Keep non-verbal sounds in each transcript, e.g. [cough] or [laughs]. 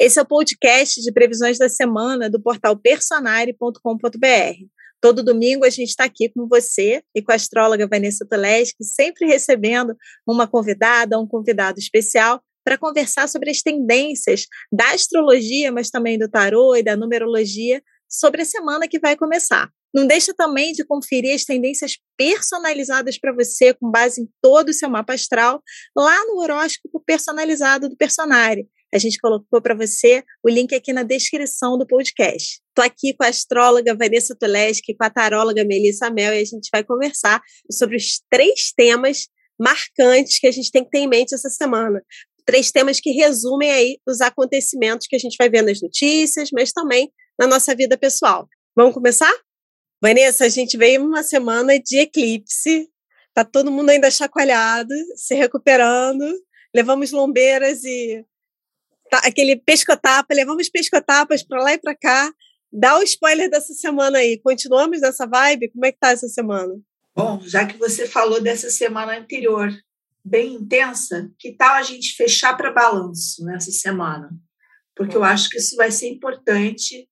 Esse é o podcast de previsões da semana do portal personare.com.br. Todo domingo a gente está aqui com você e com a astróloga Vanessa Toleski, sempre recebendo uma convidada, um convidado especial para conversar sobre as tendências da astrologia, mas também do tarô e da numerologia sobre a semana que vai começar. Não deixa também de conferir as tendências personalizadas para você, com base em todo o seu mapa astral, lá no horóscopo personalizado do Personare. A gente colocou para você o link aqui na descrição do podcast. Estou aqui com a astróloga Vanessa Tuleski, com a taróloga Melissa Mel, e a gente vai conversar sobre os três temas marcantes que a gente tem que ter em mente essa semana. Três temas que resumem aí os acontecimentos que a gente vai ver nas notícias, mas também na nossa vida pessoal. Vamos começar? Vanessa, a gente veio uma semana de eclipse, tá todo mundo ainda chacoalhado, se recuperando. Levamos lombeiras e tá, aquele pescotapa, levamos pescotapas para lá e para cá. Dá o spoiler dessa semana aí. Continuamos nessa vibe? Como é que tá essa semana? Bom, já que você falou dessa semana anterior, bem intensa, que tal a gente fechar para balanço nessa semana? Porque eu acho que isso vai ser importante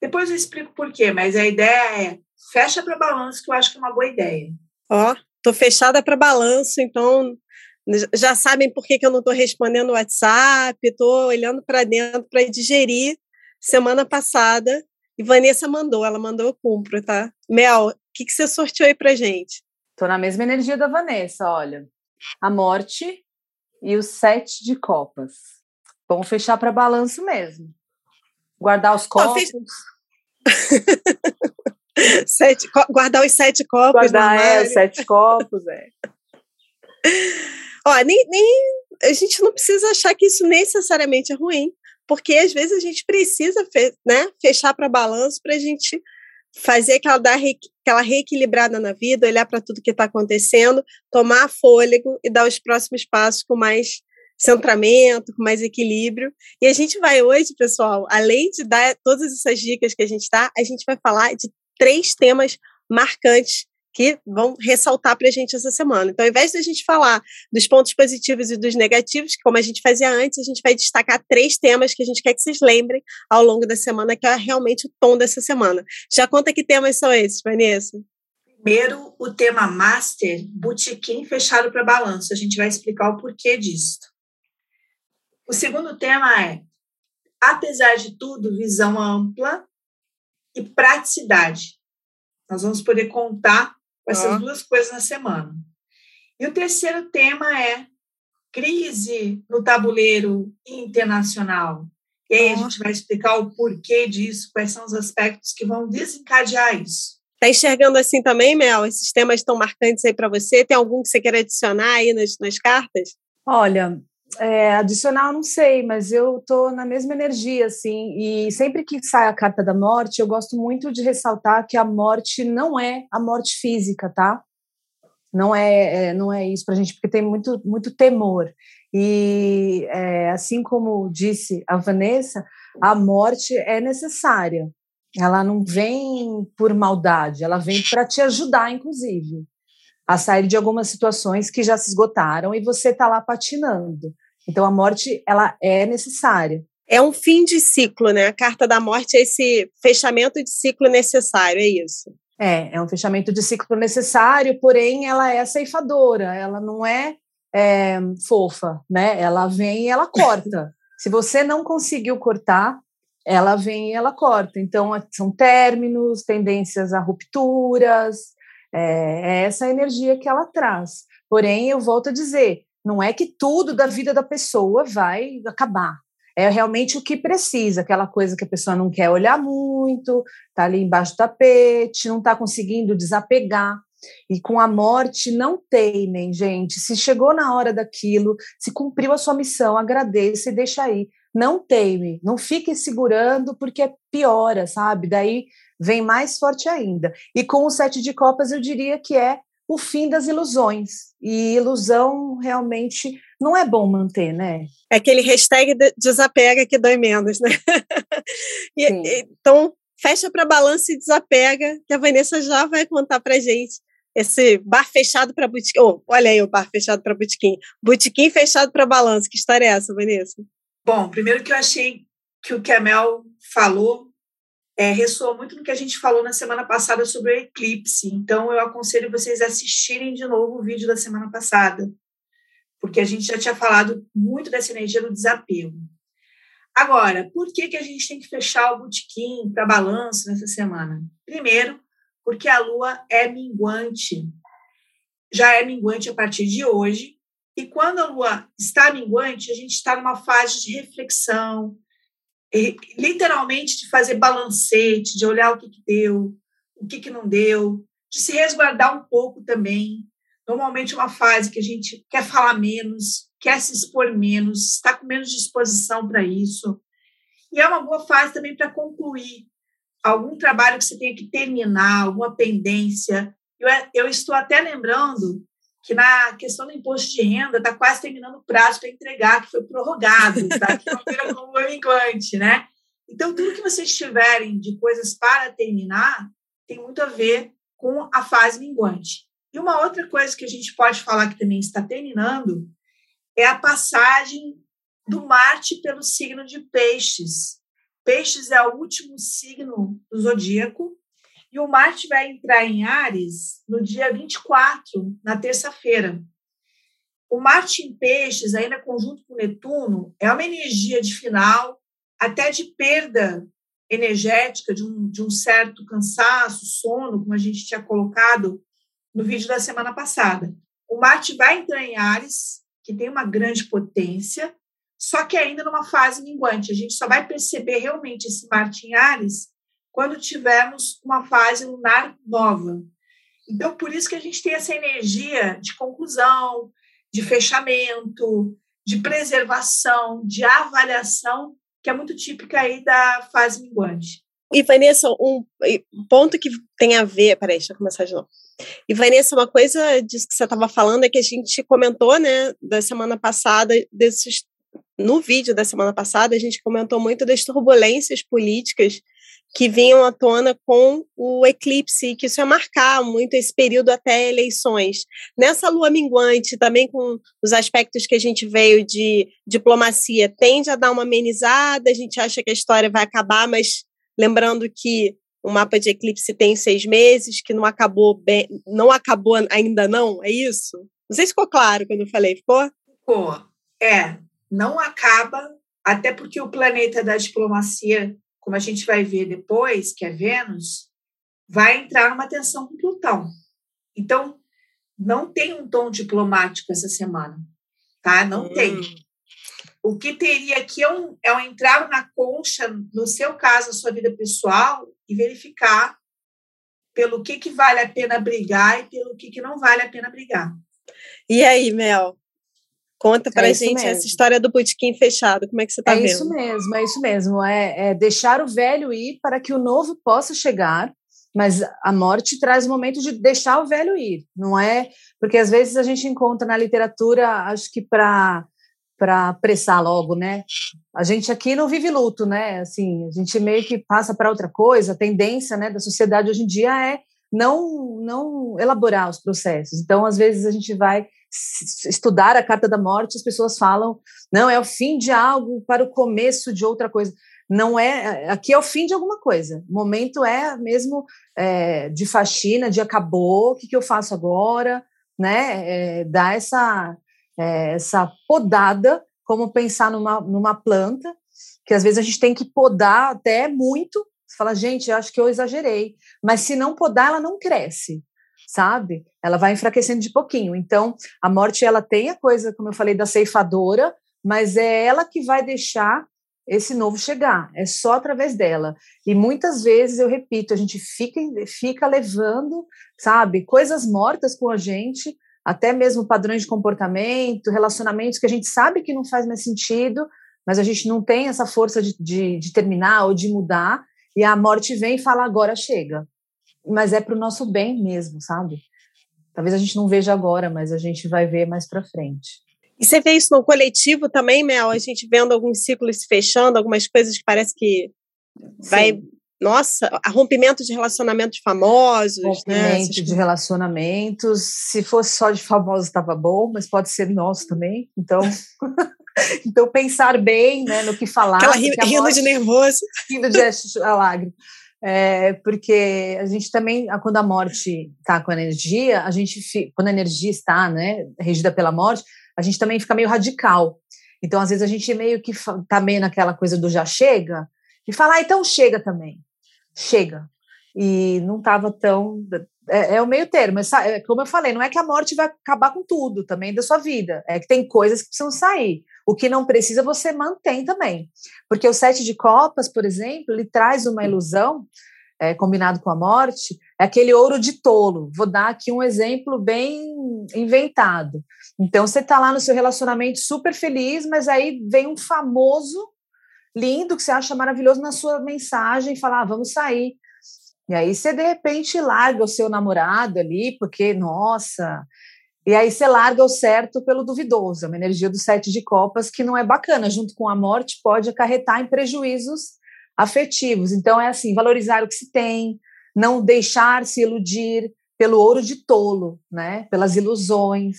depois eu explico por quê, mas a ideia é fecha para balanço, que eu acho que é uma boa ideia. Ó, tô fechada para balanço, então já sabem por que, que eu não estou respondendo o WhatsApp, estou olhando para dentro para digerir semana passada. E Vanessa mandou, ela mandou, eu cumpro, tá? Mel, o que, que você sorteou aí pra gente? Tô na mesma energia da Vanessa, olha. A morte e o sete de copas. Vamos fechar para balanço mesmo. Guardar os copos. [laughs] sete, guardar os sete copos. Guardar, é, os sete copos, é. [laughs] Ó, nem, nem, a gente não precisa achar que isso necessariamente é ruim, porque às vezes a gente precisa fe, né, fechar para balanço para a gente fazer aquela, dar, aquela reequilibrada na vida, olhar para tudo que está acontecendo, tomar fôlego e dar os próximos passos com mais centramento, com mais equilíbrio. E a gente vai hoje, pessoal, além de dar todas essas dicas que a gente dá, a gente vai falar de três temas marcantes que vão ressaltar para a gente essa semana. Então, ao invés de a gente falar dos pontos positivos e dos negativos, como a gente fazia antes, a gente vai destacar três temas que a gente quer que vocês lembrem ao longo da semana, que é realmente o tom dessa semana. Já conta que temas são esses, Vanessa? Primeiro, o tema Master, Botequim fechado para balanço. A gente vai explicar o porquê disso. O segundo tema é, apesar de tudo, visão ampla e praticidade. Nós vamos poder contar com essas ah. duas coisas na semana. E o terceiro tema é crise no tabuleiro internacional. E aí a gente vai explicar o porquê disso, quais são os aspectos que vão desencadear isso. Está enxergando assim também, Mel? Esses temas estão marcantes aí para você? Tem algum que você quer adicionar aí nas, nas cartas? Olha, é, adicional, não sei, mas eu tô na mesma energia, assim, e sempre que sai a carta da morte, eu gosto muito de ressaltar que a morte não é a morte física, tá? Não é, é não é isso pra gente, porque tem muito, muito temor. E é, assim como disse a Vanessa, a morte é necessária. Ela não vem por maldade, ela vem para te ajudar, inclusive a sair de algumas situações que já se esgotaram e você está lá patinando. Então a morte ela é necessária. É um fim de ciclo, né? A carta da morte é esse fechamento de ciclo necessário, é isso. É, é um fechamento de ciclo necessário, porém ela é ceifadora, ela não é, é fofa, né? Ela vem e ela corta. [laughs] Se você não conseguiu cortar, ela vem e ela corta. Então, são términos, tendências a rupturas, é, é essa energia que ela traz. Porém, eu volto a dizer, não é que tudo da vida da pessoa vai acabar. É realmente o que precisa, aquela coisa que a pessoa não quer olhar muito, tá ali embaixo do tapete, não está conseguindo desapegar. E com a morte, não teimem, gente. Se chegou na hora daquilo, se cumpriu a sua missão, agradeça e deixa aí. Não teime, não fique segurando, porque piora, sabe? Daí vem mais forte ainda. E com o sete de copas, eu diria que é o fim das ilusões. E ilusão realmente não é bom manter, né? É aquele hashtag desapega que dói menos, né? [laughs] e, então, fecha para balanço e desapega, que a Vanessa já vai contar para gente esse bar fechado para botequim. Oh, olha aí o bar fechado para botequim. Botequim fechado para balanço. Que história é essa, Vanessa? Bom, primeiro que eu achei que o Kemel falou é, ressoa muito no que a gente falou na semana passada sobre o eclipse. Então, eu aconselho vocês a assistirem de novo o vídeo da semana passada, porque a gente já tinha falado muito dessa energia do desapego. Agora, por que, que a gente tem que fechar o botequim para balanço nessa semana? Primeiro, porque a lua é minguante. Já é minguante a partir de hoje. E quando a lua está minguante, a gente está numa fase de reflexão, literalmente de fazer balancete, de olhar o que, que deu, o que, que não deu, de se resguardar um pouco também. Normalmente uma fase que a gente quer falar menos, quer se expor menos, está com menos disposição para isso. E é uma boa fase também para concluir algum trabalho que você tenha que terminar, alguma pendência. Eu, eu estou até lembrando que na questão do imposto de renda está quase terminando o prazo para entregar, que foi prorrogado, tá? que não vira como enquante, né? Então, tudo que vocês tiverem de coisas para terminar tem muito a ver com a fase minguante. E uma outra coisa que a gente pode falar que também está terminando é a passagem do Marte pelo signo de Peixes. Peixes é o último signo do zodíaco e o Marte vai entrar em Ares no dia 24, na terça-feira. O Marte em Peixes, ainda conjunto com Netuno, é uma energia de final, até de perda energética, de um, de um certo cansaço, sono, como a gente tinha colocado no vídeo da semana passada. O Marte vai entrar em Ares, que tem uma grande potência, só que ainda numa fase minguante. A gente só vai perceber realmente esse Marte em Ares quando tivermos uma fase lunar nova. Então, por isso que a gente tem essa energia de conclusão, de fechamento, de preservação, de avaliação, que é muito típica aí da fase minguante. E, Vanessa, um ponto que tem a ver. Peraí, deixa eu começar de novo. E, Vanessa, uma coisa disso que você estava falando é que a gente comentou, né, da semana passada, desses. No vídeo da semana passada, a gente comentou muito das turbulências políticas que vinham à tona com o eclipse, que isso ia marcar muito esse período até eleições. Nessa lua minguante, também com os aspectos que a gente veio de diplomacia, tende a dar uma amenizada, a gente acha que a história vai acabar, mas lembrando que o mapa de eclipse tem seis meses, que não acabou bem, não acabou ainda não, é isso? Não sei se ficou claro quando eu falei, ficou? Ficou. É, não acaba, até porque o planeta da diplomacia como a gente vai ver depois, que é Vênus, vai entrar numa tensão com Plutão. Então, não tem um tom diplomático essa semana, tá? Não hum. tem. O que teria aqui é um, é um entrar na concha, no seu caso, a sua vida pessoal, e verificar pelo que, que vale a pena brigar e pelo que, que não vale a pena brigar. E aí, Mel? Conta para é gente mesmo. essa história do botequim fechado, como é que você está é vendo? É isso mesmo, é isso mesmo. É, é, deixar o velho ir para que o novo possa chegar, mas a morte traz o momento de deixar o velho ir, não é? Porque às vezes a gente encontra na literatura, acho que para para apressar logo, né? A gente aqui não vive luto, né? Assim, a gente meio que passa para outra coisa. A tendência, né, da sociedade hoje em dia é não não elaborar os processos. Então, às vezes a gente vai estudar a carta da morte, as pessoas falam, não, é o fim de algo para o começo de outra coisa. Não é, aqui é o fim de alguma coisa. O momento é mesmo é, de faxina, de acabou, o que, que eu faço agora, né? É, dar essa, é, essa podada, como pensar numa, numa planta, que às vezes a gente tem que podar até muito. Você fala, gente, eu acho que eu exagerei. Mas se não podar, ela não cresce sabe? Ela vai enfraquecendo de pouquinho. Então, a morte ela tem a coisa, como eu falei, da ceifadora, mas é ela que vai deixar esse novo chegar. É só através dela. E muitas vezes eu repito, a gente fica fica levando, sabe, coisas mortas com a gente, até mesmo padrões de comportamento, relacionamentos que a gente sabe que não faz mais sentido, mas a gente não tem essa força de, de, de terminar ou de mudar. E a morte vem e fala: agora chega mas é para o nosso bem mesmo, sabe? Talvez a gente não veja agora, mas a gente vai ver mais para frente. E você vê isso no coletivo também, Mel? A gente vendo alguns ciclos se fechando, algumas coisas que parece que vai. Sim. Nossa, rompimento de relacionamentos famosos, né? rompimento né? de relacionamentos. Se fosse só de famosos, estava bom, mas pode ser nosso também. Então. Então, pensar bem né, no que falar. Aquela ri, rindo de nervoso. Rindo de lágrima. É, porque a gente também, quando a morte está com energia, a gente, quando a energia está né, regida pela morte, a gente também fica meio radical. Então, às vezes, a gente meio que está meio naquela coisa do já chega, e fala, ah, então chega também. Chega. E não estava tão. É, é, o meio termo. É, como eu falei, não é que a morte vai acabar com tudo também da sua vida. É que tem coisas que precisam sair. O que não precisa, você mantém também. Porque o sete de copas, por exemplo, ele traz uma ilusão, é, combinado com a morte, é aquele ouro de tolo. Vou dar aqui um exemplo bem inventado. Então, você está lá no seu relacionamento super feliz, mas aí vem um famoso lindo que você acha maravilhoso na sua mensagem e fala: ah, vamos sair. E aí você, de repente, larga o seu namorado ali, porque, nossa, e aí você larga o certo pelo duvidoso, é uma energia do sete de copas que não é bacana, junto com a morte pode acarretar em prejuízos afetivos. Então é assim, valorizar o que se tem, não deixar se iludir pelo ouro de tolo, né? Pelas ilusões.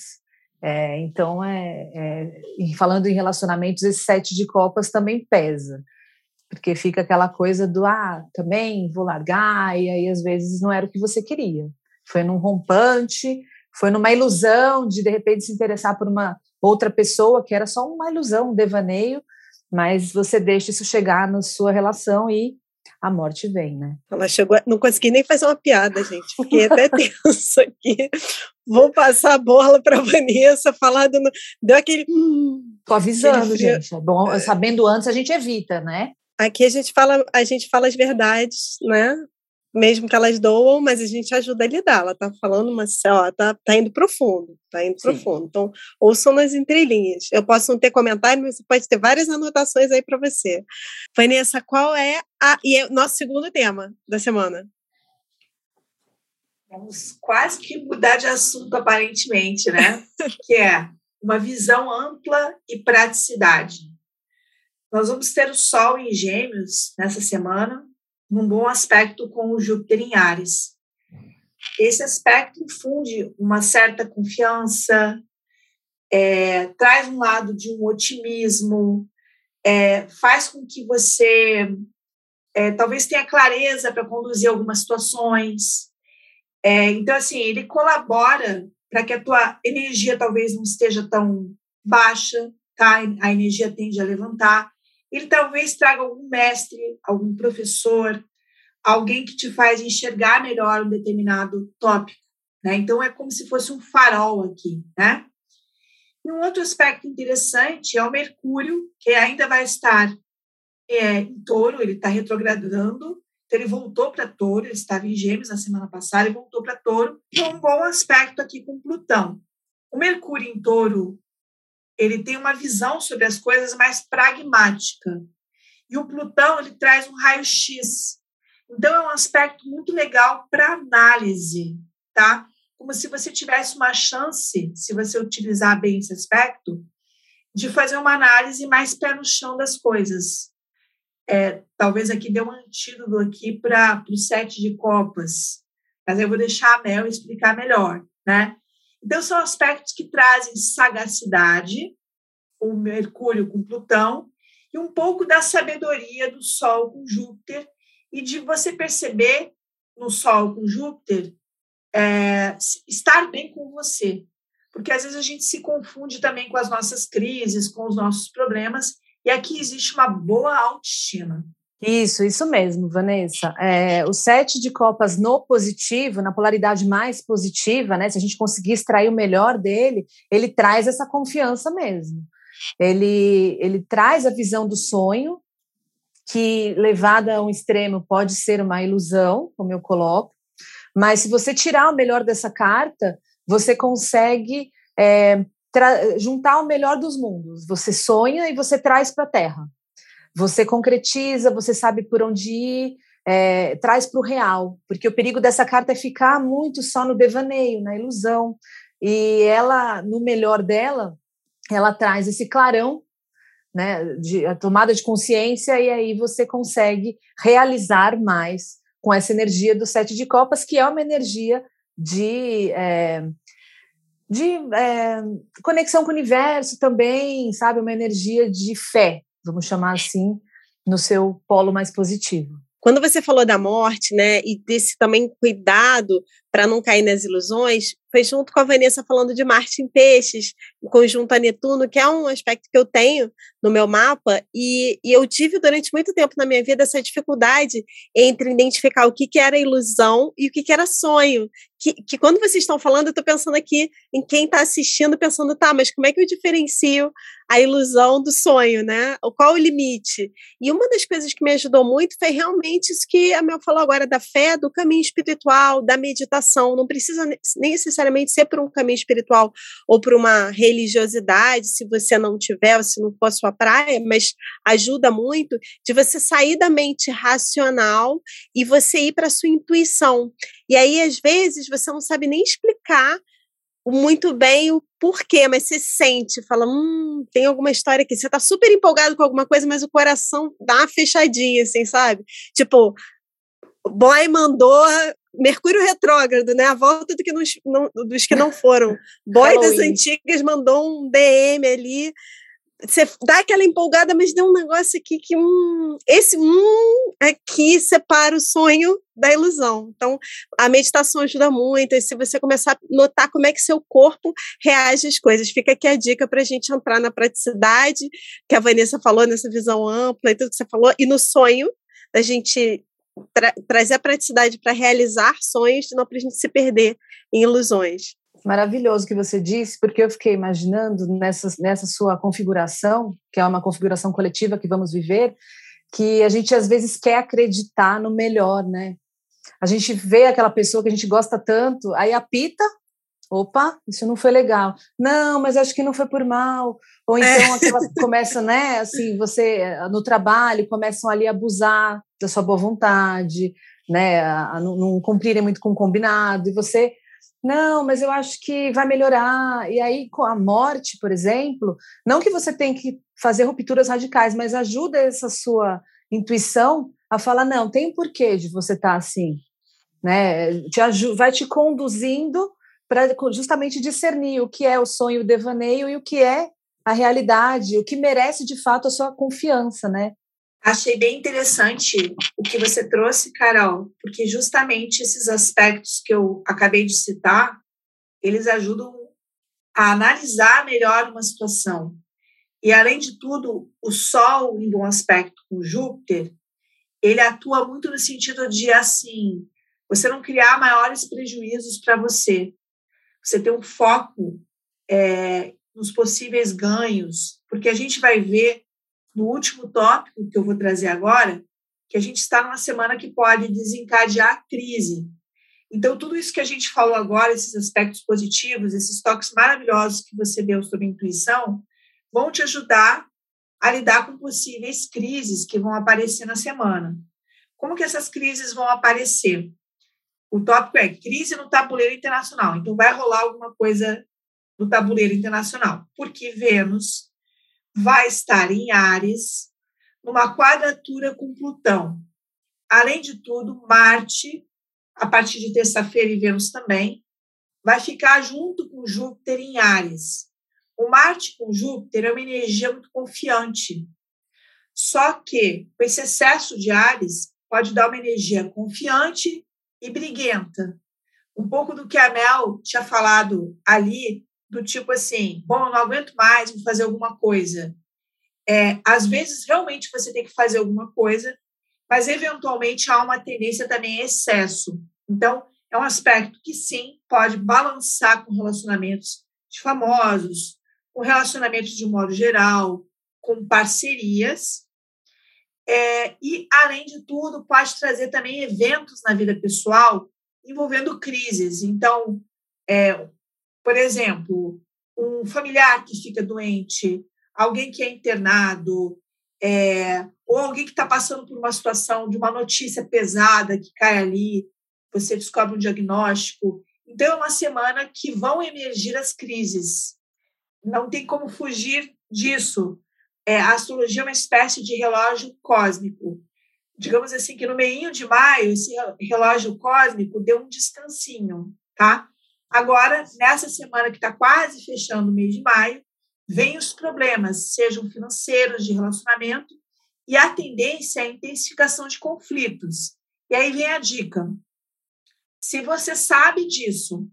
É, então é, é, falando em relacionamentos, esse sete de copas também pesa, porque fica aquela coisa do ah, também vou largar, e aí às vezes não era o que você queria. Foi num rompante, foi numa ilusão de de repente se interessar por uma outra pessoa que era só uma ilusão, um devaneio, mas você deixa isso chegar na sua relação e a morte vem, né? Ela chegou, não consegui nem fazer uma piada, gente, fiquei até [laughs] tenso aqui. Vou passar a bola para Vanessa falar do, deu aquele Tô avisando, gente. É bom, é. sabendo antes a gente evita, né? Aqui a gente fala, a gente fala as verdades, né? Mesmo que elas doam, mas a gente ajuda a lidar. Ela está falando, mas ó, tá, tá indo profundo, tá indo Sim. profundo. Então, ouçam nas entrelinhas. Eu posso não ter comentário, mas você pode ter várias anotações aí para você. Vanessa, qual é a e é nosso segundo tema da semana? Vamos quase que mudar de assunto aparentemente, né? [laughs] que é uma visão ampla e praticidade. Nós vamos ter o Sol em Gêmeos nessa semana, num bom aspecto com o Júpiter em Ares. Esse aspecto infunde uma certa confiança, é, traz um lado de um otimismo, é, faz com que você é, talvez tenha clareza para conduzir algumas situações. É, então, assim, ele colabora para que a tua energia talvez não esteja tão baixa, tá? A energia tende a levantar ele talvez traga algum mestre, algum professor, alguém que te faz enxergar melhor um determinado tópico. Né? Então, é como se fosse um farol aqui. Né? E um outro aspecto interessante é o Mercúrio, que ainda vai estar é, em touro, ele está retrogradando, então ele voltou para touro, ele estava em gêmeos na semana passada e voltou para touro. E um bom aspecto aqui com Plutão. O Mercúrio em touro ele tem uma visão sobre as coisas mais pragmática. E o Plutão ele traz um raio-x. Então é um aspecto muito legal para análise, tá? Como se você tivesse uma chance, se você utilizar bem esse aspecto, de fazer uma análise mais pé no chão das coisas. É, talvez aqui dê um antídoto aqui para o sete de copas, mas eu vou deixar a Mel explicar melhor, né? Então, são aspectos que trazem sagacidade, o Mercúrio com Plutão, e um pouco da sabedoria do Sol com Júpiter, e de você perceber no Sol com Júpiter é, estar bem com você. Porque às vezes a gente se confunde também com as nossas crises, com os nossos problemas, e aqui existe uma boa autoestima. Isso, isso mesmo, Vanessa. É, o sete de copas no positivo, na polaridade mais positiva, né? Se a gente conseguir extrair o melhor dele, ele traz essa confiança mesmo. Ele, ele traz a visão do sonho, que levada a um extremo pode ser uma ilusão, como eu coloco, mas se você tirar o melhor dessa carta, você consegue é, juntar o melhor dos mundos. Você sonha e você traz para a Terra. Você concretiza, você sabe por onde ir, é, traz para o real, porque o perigo dessa carta é ficar muito só no devaneio, na ilusão. E ela, no melhor dela, ela traz esse clarão, né, de a tomada de consciência, e aí você consegue realizar mais com essa energia do sete de copas, que é uma energia de é, de é, conexão com o universo também, sabe? Uma energia de fé, vamos chamar assim, no seu polo mais positivo. Quando você falou da morte, né, e desse também cuidado para não cair nas ilusões, foi junto com a Vanessa falando de Marte em Peixes, em conjunto a Netuno, que é um aspecto que eu tenho no meu mapa, e, e eu tive durante muito tempo na minha vida essa dificuldade entre identificar o que, que era ilusão e o que, que era sonho. Que, que quando vocês estão falando, eu estou pensando aqui em quem está assistindo, pensando, tá, mas como é que eu diferencio a ilusão do sonho, né? Qual o limite? E uma das coisas que me ajudou muito foi realmente isso que a Mel falou agora, da fé, do caminho espiritual, da meditação. Não precisa necessariamente ser por um caminho espiritual ou por uma religiosidade, se você não tiver, se não for sua praia, mas ajuda muito de você sair da mente racional e você ir para sua intuição. E aí, às vezes, você não sabe nem explicar muito bem o porquê, mas você sente, fala, hum, tem alguma história aqui. Você tá super empolgado com alguma coisa, mas o coração dá uma fechadinha, assim, sabe? Tipo, boy mandou Mercúrio retrógrado, né? A volta do que não, dos que não foram. [laughs] Boy das antigas mandou um DM ali você dá aquela empolgada, mas deu um negócio aqui que hum, esse hum aqui separa o sonho da ilusão. Então, a meditação ajuda muito. E se você começar a notar como é que seu corpo reage às coisas, fica aqui a dica para a gente entrar na praticidade, que a Vanessa falou, nessa visão ampla e tudo que você falou, e no sonho, da gente tra trazer a praticidade para realizar sonhos, não para a gente se perder em ilusões maravilhoso que você disse, porque eu fiquei imaginando nessa, nessa sua configuração, que é uma configuração coletiva que vamos viver, que a gente às vezes quer acreditar no melhor, né? A gente vê aquela pessoa que a gente gosta tanto, aí apita, opa, isso não foi legal. Não, mas acho que não foi por mal. Ou então é. aquela começa, né, assim, você no trabalho começam ali a abusar da sua boa vontade, né, a, a não, não cumprirem muito com o combinado, e você não, mas eu acho que vai melhorar. E aí, com a morte, por exemplo, não que você tem que fazer rupturas radicais, mas ajuda essa sua intuição a falar: não, tem um porquê de você estar tá assim. Né? Te vai te conduzindo para justamente discernir o que é o sonho, o devaneio e o que é a realidade, o que merece de fato a sua confiança, né? Achei bem interessante o que você trouxe, Carol, porque justamente esses aspectos que eu acabei de citar, eles ajudam a analisar melhor uma situação. E, além de tudo, o Sol, em bom aspecto com Júpiter, ele atua muito no sentido de, assim, você não criar maiores prejuízos para você. Você ter um foco é, nos possíveis ganhos, porque a gente vai ver no último tópico que eu vou trazer agora, que a gente está numa semana que pode desencadear a crise. Então, tudo isso que a gente falou agora, esses aspectos positivos, esses toques maravilhosos que você deu sobre intuição, vão te ajudar a lidar com possíveis crises que vão aparecer na semana. Como que essas crises vão aparecer? O tópico é crise no tabuleiro internacional. Então, vai rolar alguma coisa no tabuleiro internacional, porque Vênus vai estar em Ares, numa quadratura com Plutão. Além de tudo, Marte, a partir de terça-feira e Vênus também, vai ficar junto com Júpiter em Ares. O Marte com Júpiter é uma energia muito confiante. Só que, com esse excesso de Ares, pode dar uma energia confiante e briguenta. Um pouco do que a Mel tinha falado ali do tipo assim, bom, não aguento mais, vou fazer alguma coisa. É, às vezes, realmente, você tem que fazer alguma coisa, mas, eventualmente, há uma tendência também a excesso. Então, é um aspecto que, sim, pode balançar com relacionamentos de famosos, com relacionamentos de modo geral, com parcerias. É, e, além de tudo, pode trazer também eventos na vida pessoal envolvendo crises. Então, é, por exemplo, um familiar que fica doente, alguém que é internado, é, ou alguém que está passando por uma situação de uma notícia pesada que cai ali, você descobre um diagnóstico. Então, é uma semana que vão emergir as crises. Não tem como fugir disso. É, a astrologia é uma espécie de relógio cósmico. Digamos assim, que no meio de maio, esse relógio cósmico deu um descansinho, tá? Agora, nessa semana que está quase fechando o mês de maio, vêm os problemas, sejam financeiros, de relacionamento, e a tendência é a intensificação de conflitos. E aí vem a dica. Se você sabe disso,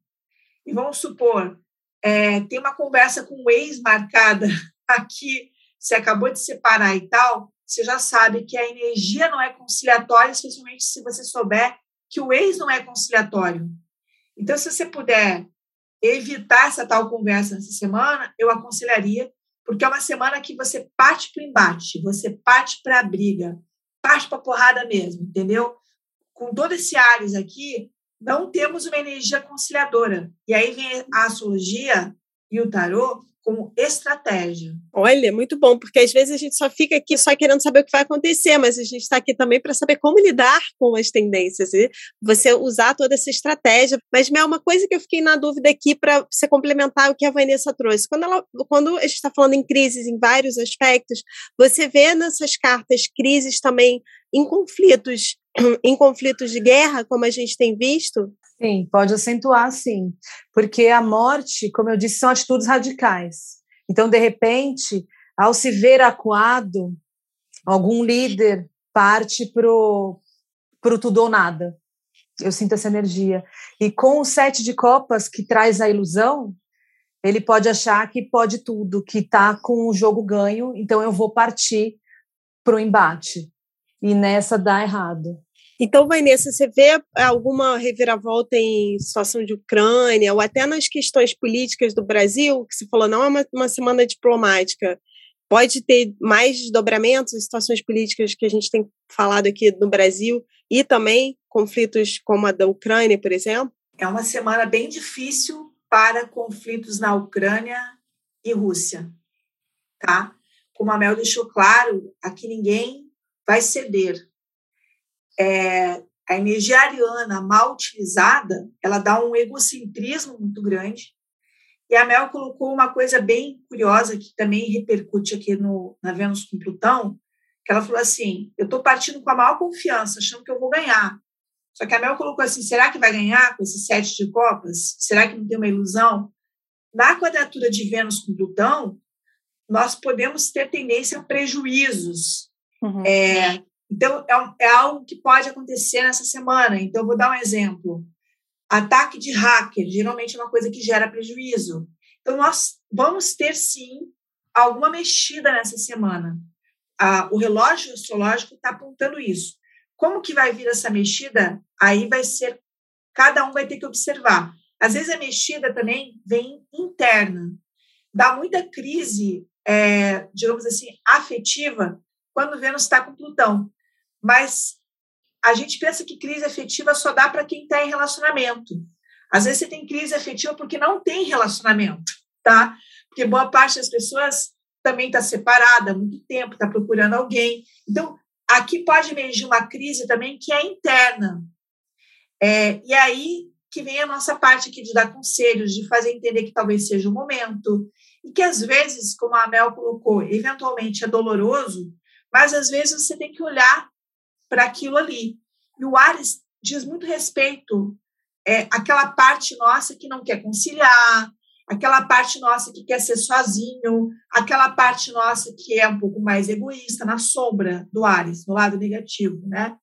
e vamos supor, é, tem uma conversa com o ex marcada [laughs] aqui, você acabou de separar e tal, você já sabe que a energia não é conciliatória, especialmente se você souber que o ex não é conciliatório. Então, se você puder evitar essa tal conversa nessa semana, eu aconselharia, porque é uma semana que você parte para o embate, você parte para a briga, parte para a porrada mesmo, entendeu? Com todo esse Ares aqui, não temos uma energia conciliadora. E aí vem a astrologia e o tarô como estratégia. Olha, muito bom, porque às vezes a gente só fica aqui só querendo saber o que vai acontecer, mas a gente está aqui também para saber como lidar com as tendências e você usar toda essa estratégia. Mas, Mel, uma coisa que eu fiquei na dúvida aqui para você complementar o que a Vanessa trouxe. Quando, ela, quando a gente está falando em crises em vários aspectos, você vê nessas cartas crises também em conflitos, em conflitos de guerra, como a gente tem visto? Sim, pode acentuar, sim. Porque a morte, como eu disse, são atitudes radicais. Então, de repente, ao se ver acuado, algum líder parte para o tudo ou nada. Eu sinto essa energia. E com o sete de copas, que traz a ilusão, ele pode achar que pode tudo, que está com o jogo ganho, então eu vou partir para o embate. E nessa dá errado. Então, Vanessa, você vê alguma reviravolta em situação de Ucrânia, ou até nas questões políticas do Brasil, que você falou, não é uma, uma semana diplomática, pode ter mais desdobramentos em situações políticas que a gente tem falado aqui no Brasil, e também conflitos como a da Ucrânia, por exemplo? É uma semana bem difícil para conflitos na Ucrânia e Rússia, tá? Como a Mel deixou claro, aqui ninguém vai ceder é, a energia ariana mal utilizada, ela dá um egocentrismo muito grande. E a Mel colocou uma coisa bem curiosa que também repercute aqui no, na Vênus com Plutão, que ela falou assim, eu estou partindo com a maior confiança, achando que eu vou ganhar. Só que a Mel colocou assim, será que vai ganhar com esses sete de copas? Será que não tem uma ilusão? Na quadratura de Vênus com Plutão, nós podemos ter tendência a prejuízos. Uhum. É, então, é, é algo que pode acontecer nessa semana. Então, vou dar um exemplo. Ataque de hacker, geralmente é uma coisa que gera prejuízo. Então, nós vamos ter, sim, alguma mexida nessa semana. Ah, o relógio astrológico está apontando isso. Como que vai vir essa mexida? Aí vai ser, cada um vai ter que observar. Às vezes a mexida também vem interna. Dá muita crise, é, digamos assim, afetiva, quando Vênus está com Plutão. Mas a gente pensa que crise afetiva só dá para quem está em relacionamento. Às vezes você tem crise afetiva porque não tem relacionamento, tá? Porque boa parte das pessoas também está separada há muito tempo, está procurando alguém. Então, aqui pode emergir uma crise também que é interna. É, e aí que vem a nossa parte aqui de dar conselhos, de fazer entender que talvez seja o momento, e que às vezes, como a Mel colocou, eventualmente é doloroso, mas às vezes você tem que olhar para aquilo ali. E o Ares diz muito respeito é, àquela parte nossa que não quer conciliar, aquela parte nossa que quer ser sozinho, aquela parte nossa que é um pouco mais egoísta, na sombra do Ares, no lado negativo, né?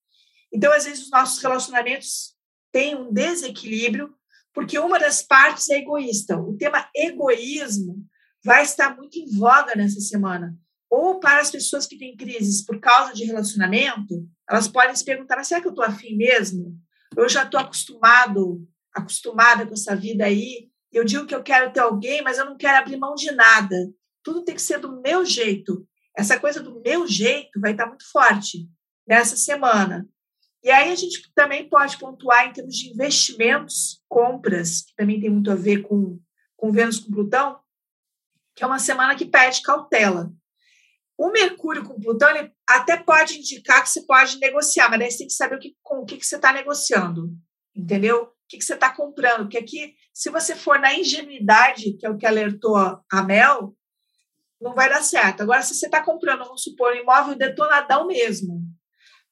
Então, às vezes, os nossos relacionamentos têm um desequilíbrio, porque uma das partes é egoísta. O tema egoísmo vai estar muito em voga nessa semana. Ou para as pessoas que têm crises por causa de relacionamento, elas podem se perguntar: será que eu estou afim mesmo? Eu já estou acostumado, acostumada com essa vida aí. Eu digo que eu quero ter alguém, mas eu não quero abrir mão de nada. Tudo tem que ser do meu jeito. Essa coisa do meu jeito vai estar muito forte nessa semana. E aí a gente também pode pontuar em termos de investimentos, compras, que também tem muito a ver com, com Vênus com Plutão, que é uma semana que pede cautela. O Mercúrio com Plutão ele até pode indicar que você pode negociar, mas daí você tem que saber o que, com o que, que você está negociando, entendeu? O que, que você está comprando. Porque aqui, se você for na ingenuidade, que é o que alertou a Mel, não vai dar certo. Agora, se você está comprando, vamos supor, um imóvel detonadão mesmo,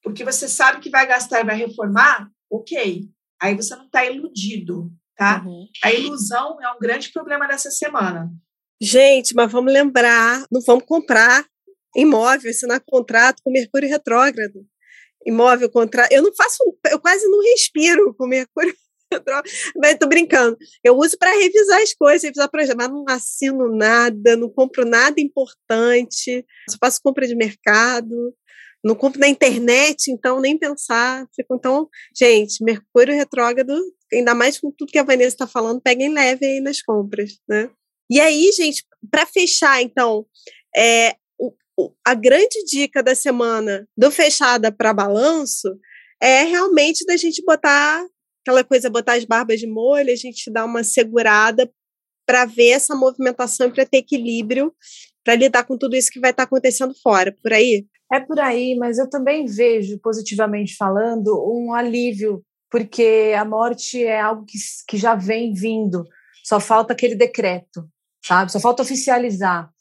porque você sabe que vai gastar e vai reformar, ok. Aí você não está iludido, tá? Uhum. A ilusão é um grande problema dessa semana. Gente, mas vamos lembrar, não vamos comprar imóvel, assinar contrato com Mercúrio retrógrado. Imóvel, contrato. Eu não faço, eu quase não respiro com Mercúrio [laughs] mas tô brincando. Eu uso para revisar as coisas, revisar projetos, mas não assino nada, não compro nada importante, só faço compra de mercado, não compro na internet, então nem pensar. Fico, então, gente, Mercúrio retrógrado, ainda mais com tudo que a Vanessa está falando, peguem leve aí nas compras, né? E aí, gente, para fechar, então, é, a grande dica da semana do fechada para balanço é realmente da gente botar aquela coisa, botar as barbas de molho, a gente dá uma segurada para ver essa movimentação e para ter equilíbrio para lidar com tudo isso que vai estar tá acontecendo fora, por aí? É por aí, mas eu também vejo, positivamente falando, um alívio, porque a morte é algo que, que já vem vindo, só falta aquele decreto, sabe? Só falta oficializar,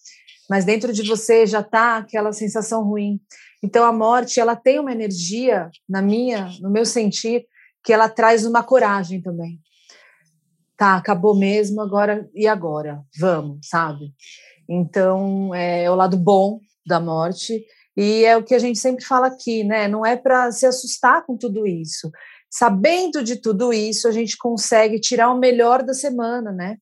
mas dentro de você já está aquela sensação ruim. Então a morte, ela tem uma energia, na minha, no meu sentir, que ela traz uma coragem também. Tá, acabou mesmo, agora e agora? Vamos, sabe? Então, é, é o lado bom da morte e é o que a gente sempre fala aqui, né? Não é para se assustar com tudo isso. Sabendo de tudo isso, a gente consegue tirar o melhor da semana, né?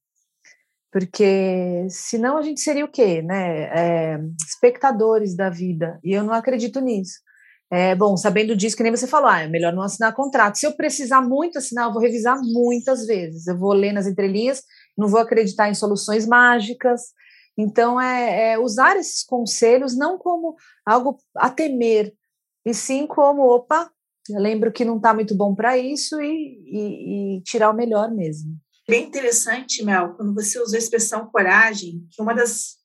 Porque senão a gente seria o quê, né? É, espectadores da vida. E eu não acredito nisso. É, bom, sabendo disso, que nem você falou, ah, é melhor não assinar contrato. Se eu precisar muito assinar, eu vou revisar muitas vezes. Eu vou ler nas entrelinhas, não vou acreditar em soluções mágicas. Então, é, é usar esses conselhos não como algo a temer, e sim como, opa, eu lembro que não está muito bom para isso e, e, e, tirar o melhor mesmo. Bem interessante, Mel, quando você usou a expressão coragem, que uma das,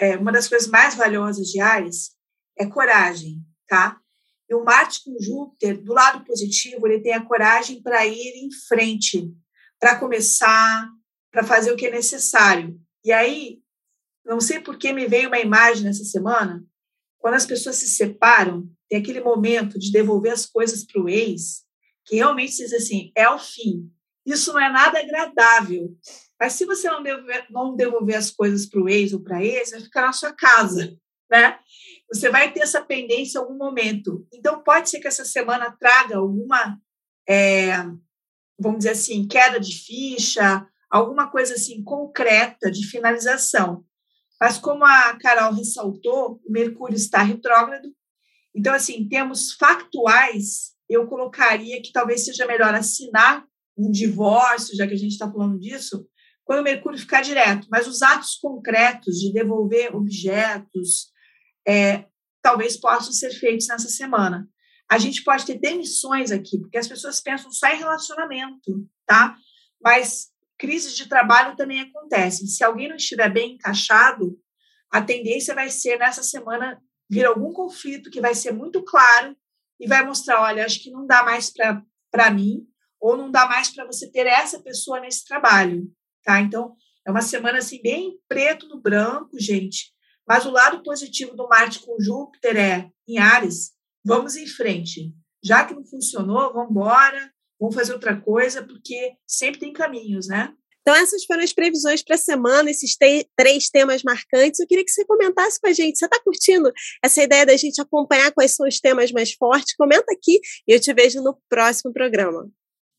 é, uma das coisas mais valiosas de Ares é coragem tá? E o Marte com Júpiter, do lado positivo, ele tem a coragem para ir em frente, para começar, para fazer o que é necessário. E aí, não sei por que me veio uma imagem nessa semana, quando as pessoas se separam, tem aquele momento de devolver as coisas para o ex, que realmente diz assim, é o fim. Isso não é nada agradável. Mas se você não devolver, não devolver as coisas para o ex ou para a ex, vai ficar na sua casa, né? Você vai ter essa pendência em algum momento. Então, pode ser que essa semana traga alguma, é, vamos dizer assim, queda de ficha, alguma coisa assim concreta de finalização. Mas, como a Carol ressaltou, o Mercúrio está retrógrado. Então, assim, em termos factuais, eu colocaria que talvez seja melhor assinar um divórcio, já que a gente está falando disso, quando o Mercúrio ficar direto. Mas os atos concretos de devolver objetos, é, talvez possam ser feitos nessa semana. A gente pode ter demissões aqui, porque as pessoas pensam só em relacionamento, tá? Mas crises de trabalho também acontecem. Se alguém não estiver bem encaixado, a tendência vai ser nessa semana vir algum conflito que vai ser muito claro e vai mostrar, olha, acho que não dá mais para mim ou não dá mais para você ter essa pessoa nesse trabalho, tá? Então, é uma semana assim bem preto no branco, gente. Mas o lado positivo do Marte com Júpiter é, em Ares, vamos em frente. Já que não funcionou, vamos embora, vamos fazer outra coisa, porque sempre tem caminhos, né? Então, essas foram as previsões para a semana, esses três temas marcantes. Eu queria que você comentasse com a gente. Você está curtindo essa ideia da gente acompanhar quais são os temas mais fortes? Comenta aqui e eu te vejo no próximo programa.